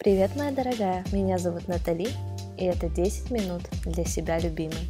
Привет, моя дорогая! Меня зовут Натали, и это 10 минут для себя любимой.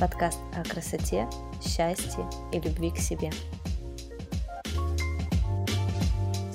Подкаст о красоте, счастье и любви к себе.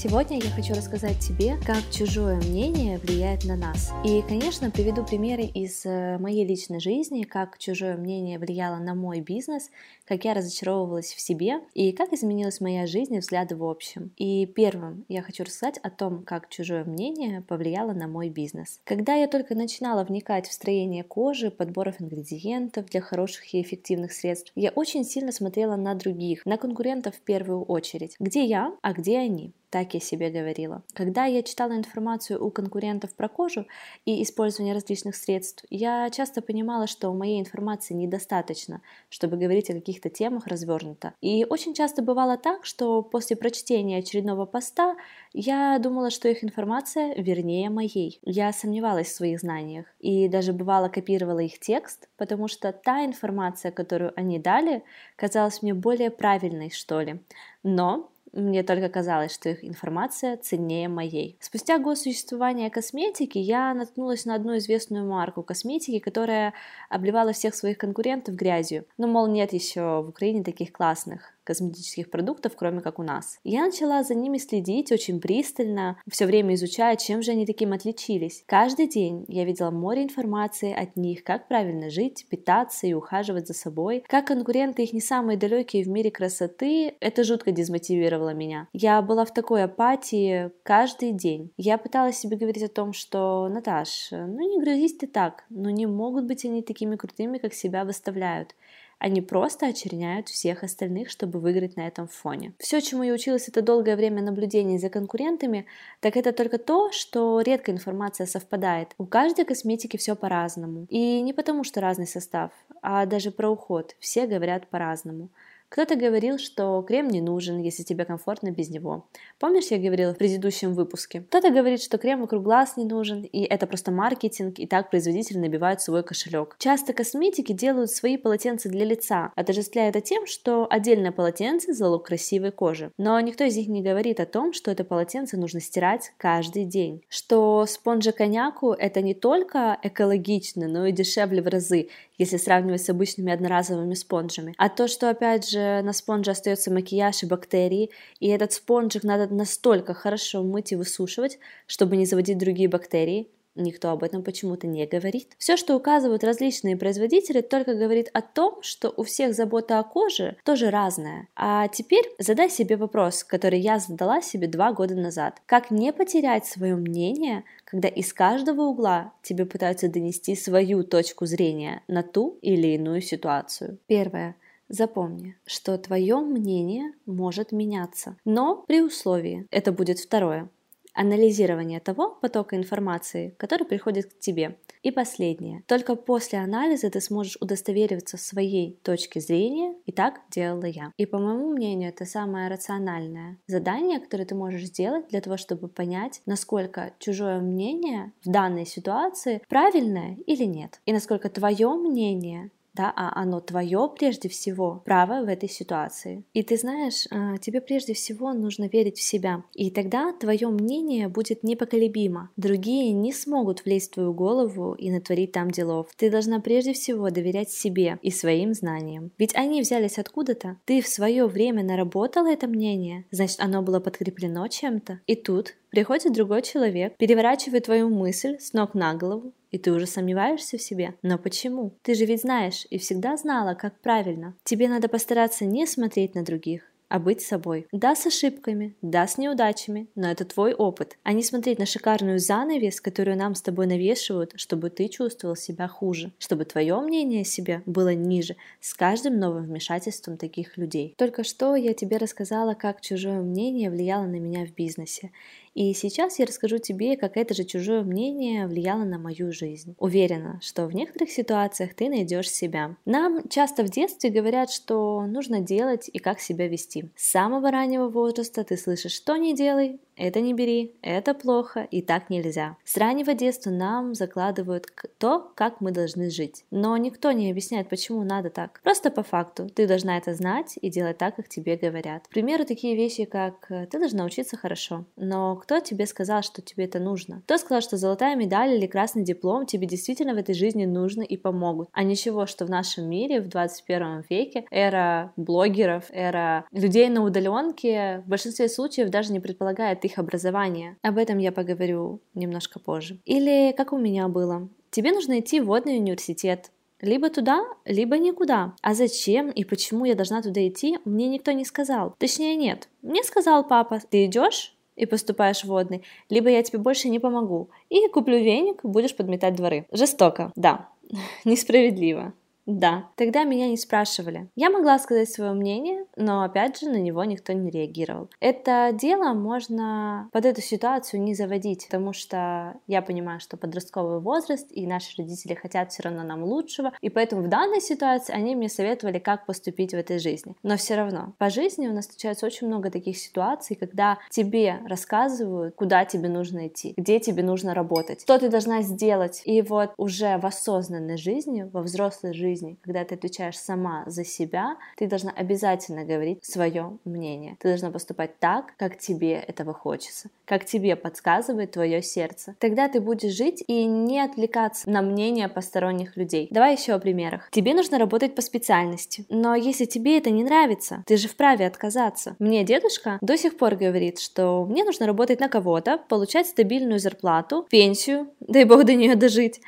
Сегодня я хочу рассказать тебе, как чужое мнение влияет на нас. И, конечно, приведу примеры из э, моей личной жизни, как чужое мнение влияло на мой бизнес, как я разочаровывалась в себе и как изменилась моя жизнь и взгляды в общем. И первым я хочу рассказать о том, как чужое мнение повлияло на мой бизнес. Когда я только начинала вникать в строение кожи, подборов ингредиентов для хороших и эффективных средств, я очень сильно смотрела на других, на конкурентов в первую очередь. Где я, а где они? Так я себе говорила. Когда я читала информацию у конкурентов про кожу и использование различных средств, я часто понимала, что моей информации недостаточно, чтобы говорить о каких-то темах развернуто. И очень часто бывало так, что после прочтения очередного поста я думала, что их информация вернее моей. Я сомневалась в своих знаниях и даже бывало копировала их текст, потому что та информация, которую они дали, казалась мне более правильной, что ли. Но мне только казалось, что их информация ценнее моей. Спустя год существования косметики я наткнулась на одну известную марку косметики, которая обливала всех своих конкурентов грязью. Ну, мол, нет еще в Украине таких классных косметических продуктов, кроме как у нас. Я начала за ними следить очень пристально, все время изучая, чем же они таким отличились. Каждый день я видела море информации от них, как правильно жить, питаться и ухаживать за собой. Как конкуренты их не самые далекие в мире красоты, это жутко дезмотивировало меня. Я была в такой апатии каждый день. Я пыталась себе говорить о том, что, Наташ, ну не грузись ты так, но не могут быть они такими крутыми, как себя выставляют. Они просто очерняют всех остальных, чтобы выиграть на этом фоне. Все, чему я училась это долгое время наблюдений за конкурентами, так это только то, что редко информация совпадает. У каждой косметики все по-разному. И не потому, что разный состав, а даже про уход. Все говорят по-разному. Кто-то говорил, что крем не нужен, если тебе комфортно без него. Помнишь, я говорила в предыдущем выпуске? Кто-то говорит, что крем вокруг глаз не нужен, и это просто маркетинг, и так производители набивают свой кошелек. Часто косметики делают свои полотенца для лица, отождествляя это тем, что отдельное полотенце – залог красивой кожи. Но никто из них не говорит о том, что это полотенце нужно стирать каждый день. Что спонжа коньяку – это не только экологично, но и дешевле в разы, если сравнивать с обычными одноразовыми спонжами. А то, что, опять же на спонже остается макияж и бактерии, и этот спонжик надо настолько хорошо мыть и высушивать, чтобы не заводить другие бактерии. Никто об этом почему-то не говорит. Все, что указывают различные производители, только говорит о том, что у всех забота о коже тоже разная. А теперь задай себе вопрос, который я задала себе два года назад. Как не потерять свое мнение, когда из каждого угла тебе пытаются донести свою точку зрения на ту или иную ситуацию? Первое. Запомни, что твое мнение может меняться, но при условии, это будет второе, анализирование того потока информации, который приходит к тебе. И последнее. Только после анализа ты сможешь удостовериваться в своей точке зрения, и так делала я. И по моему мнению, это самое рациональное задание, которое ты можешь сделать для того, чтобы понять, насколько чужое мнение в данной ситуации правильное или нет. И насколько твое мнение да, а оно твое прежде всего право в этой ситуации. И ты знаешь, а, тебе прежде всего нужно верить в себя, и тогда твое мнение будет непоколебимо. Другие не смогут влезть в твою голову и натворить там делов. Ты должна прежде всего доверять себе и своим знаниям. Ведь они взялись откуда-то. Ты в свое время наработала это мнение, значит оно было подкреплено чем-то. И тут приходит другой человек, переворачивает твою мысль с ног на голову, и ты уже сомневаешься в себе. Но почему? Ты же ведь знаешь и всегда знала, как правильно. Тебе надо постараться не смотреть на других, а быть собой. Да, с ошибками, да, с неудачами, но это твой опыт, а не смотреть на шикарную занавес, которую нам с тобой навешивают, чтобы ты чувствовал себя хуже, чтобы твое мнение о себе было ниже с каждым новым вмешательством таких людей. Только что я тебе рассказала, как чужое мнение влияло на меня в бизнесе. И сейчас я расскажу тебе, как это же чужое мнение влияло на мою жизнь. Уверена, что в некоторых ситуациях ты найдешь себя. Нам часто в детстве говорят, что нужно делать и как себя вести. С самого раннего возраста ты слышишь, что не делай, это не бери, это плохо и так нельзя. С раннего детства нам закладывают то, как мы должны жить. Но никто не объясняет, почему надо так. Просто по факту. Ты должна это знать и делать так, как тебе говорят. К примеру, такие вещи, как э, ты должна учиться хорошо. Но кто тебе сказал, что тебе это нужно? Кто сказал, что золотая медаль или красный диплом тебе действительно в этой жизни нужны и помогут? А ничего, что в нашем мире в 21 веке эра блогеров, эра людей на удаленке в большинстве случаев даже не предполагает их образование. Об этом я поговорю немножко позже. Или как у меня было. Тебе нужно идти в водный университет, либо туда, либо никуда. А зачем и почему я должна туда идти, мне никто не сказал. Точнее, нет. Мне сказал папа, ты идешь и поступаешь в водный, либо я тебе больше не помогу. И куплю веник, будешь подметать дворы. Жестоко, да. Несправедливо. Да, тогда меня не спрашивали. Я могла сказать свое мнение, но опять же на него никто не реагировал. Это дело можно под эту ситуацию не заводить, потому что я понимаю, что подростковый возраст и наши родители хотят все равно нам лучшего, и поэтому в данной ситуации они мне советовали, как поступить в этой жизни. Но все равно по жизни у нас случается очень много таких ситуаций, когда тебе рассказывают, куда тебе нужно идти, где тебе нужно работать, что ты должна сделать. И вот уже в осознанной жизни, во взрослой жизни жизни, когда ты отвечаешь сама за себя, ты должна обязательно говорить свое мнение. Ты должна поступать так, как тебе этого хочется, как тебе подсказывает твое сердце. Тогда ты будешь жить и не отвлекаться на мнение посторонних людей. Давай еще о примерах. Тебе нужно работать по специальности, но если тебе это не нравится, ты же вправе отказаться. Мне дедушка до сих пор говорит, что мне нужно работать на кого-то, получать стабильную зарплату, пенсию, дай бог до нее дожить,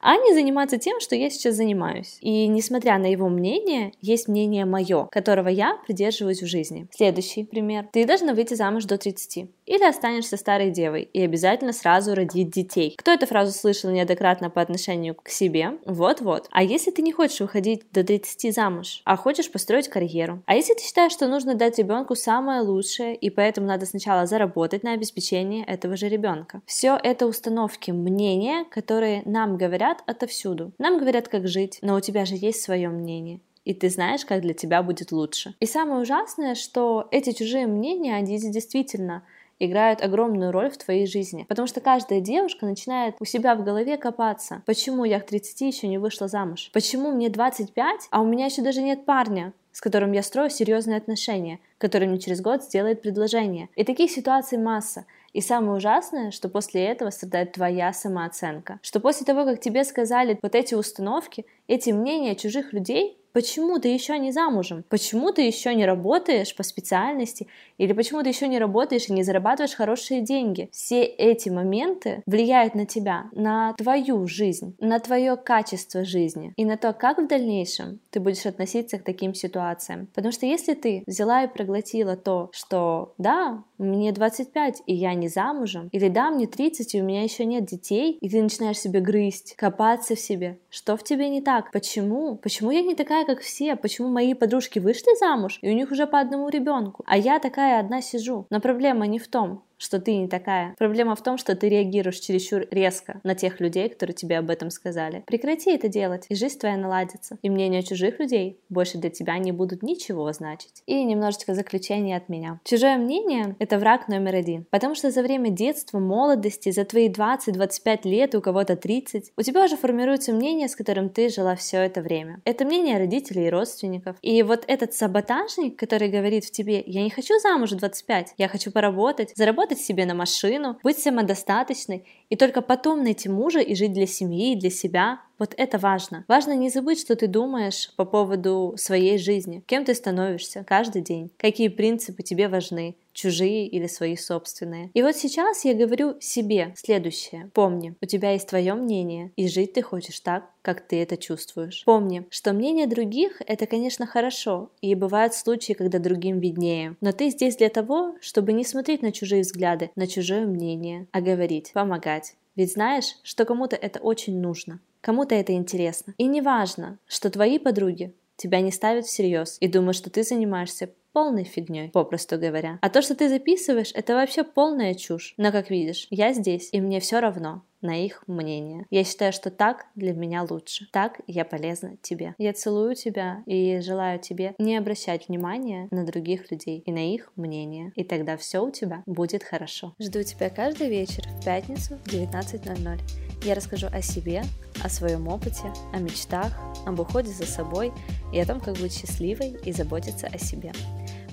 а не заниматься тем, что я сейчас занимаюсь. И несмотря на его мнение, есть мнение мое, которого я придерживаюсь в жизни. Следующий пример. Ты должна выйти замуж до 30. Или останешься старой девой и обязательно сразу родить детей. Кто эту фразу слышал неоднократно по отношению к себе? Вот-вот. А если ты не хочешь выходить до 30 замуж, а хочешь построить карьеру? А если ты считаешь, что нужно дать ребенку самое лучшее, и поэтому надо сначала заработать на обеспечение этого же ребенка? Все это установки, мнения, которые нам говорят отовсюду. Нам говорят, как жить, но у тебя же есть свое мнение и ты знаешь, как для тебя будет лучше. И самое ужасное, что эти чужие мнения, они действительно играют огромную роль в твоей жизни. Потому что каждая девушка начинает у себя в голове копаться. Почему я к 30 еще не вышла замуж? Почему мне 25, а у меня еще даже нет парня? с которым я строю серьезные отношения, который мне через год сделает предложение. И таких ситуаций масса. И самое ужасное, что после этого страдает твоя самооценка. Что после того, как тебе сказали вот эти установки, эти мнения чужих людей, Почему ты еще не замужем? Почему ты еще не работаешь по специальности? Или почему ты еще не работаешь и не зарабатываешь хорошие деньги? Все эти моменты влияют на тебя, на твою жизнь, на твое качество жизни и на то, как в дальнейшем ты будешь относиться к таким ситуациям. Потому что если ты взяла и проглотила то, что да, мне 25 и я не замужем, или да, мне 30 и у меня еще нет детей, и ты начинаешь себе грызть, копаться в себе, что в тебе не так? Почему? Почему я не такая как все. Почему мои подружки вышли замуж, и у них уже по одному ребенку, а я такая одна сижу? Но проблема не в том, что ты не такая. Проблема в том, что ты реагируешь чересчур резко на тех людей, которые тебе об этом сказали. Прекрати это делать, и жизнь твоя наладится. И мнения чужих людей больше для тебя не будут ничего значить. И немножечко заключение от меня. Чужое мнение — это враг номер один. Потому что за время детства, молодости, за твои 20-25 лет, у кого-то 30, у тебя уже формируется мнение, с которым ты жила все это время. Это мнение родителей и родственников. И вот этот саботажник, который говорит в тебе, я не хочу замуж в 25, я хочу поработать, заработать заработать себе на машину, быть самодостаточной и только потом найти мужа и жить для семьи и для себя. Вот это важно. Важно не забыть, что ты думаешь по поводу своей жизни, кем ты становишься каждый день, какие принципы тебе важны, чужие или свои собственные. И вот сейчас я говорю себе следующее. Помни, у тебя есть твое мнение, и жить ты хочешь так, как ты это чувствуешь. Помни, что мнение других — это, конечно, хорошо, и бывают случаи, когда другим виднее. Но ты здесь для того, чтобы не смотреть на чужие взгляды, на чужое мнение, а говорить, помогать. Ведь знаешь, что кому-то это очень нужно, кому-то это интересно. И не важно, что твои подруги тебя не ставят всерьез и думают, что ты занимаешься полной фигней, попросту говоря. А то, что ты записываешь, это вообще полная чушь. Но как видишь, я здесь, и мне все равно. На их мнение. Я считаю, что так для меня лучше. Так я полезна тебе. Я целую тебя и желаю тебе не обращать внимания на других людей и на их мнение. И тогда все у тебя будет хорошо. Жду тебя каждый вечер в пятницу в 19.00. Я расскажу о себе, о своем опыте, о мечтах, об уходе за собой и о том, как быть счастливой и заботиться о себе.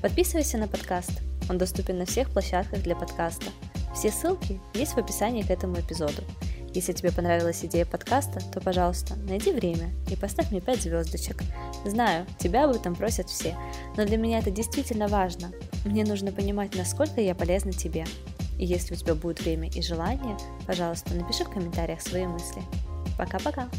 Подписывайся на подкаст. Он доступен на всех площадках для подкаста. Все ссылки есть в описании к этому эпизоду. Если тебе понравилась идея подкаста, то, пожалуйста, найди время и поставь мне 5 звездочек. Знаю, тебя об этом просят все, но для меня это действительно важно. Мне нужно понимать, насколько я полезна тебе. И если у тебя будет время и желание, пожалуйста, напиши в комментариях свои мысли. Пока-пока!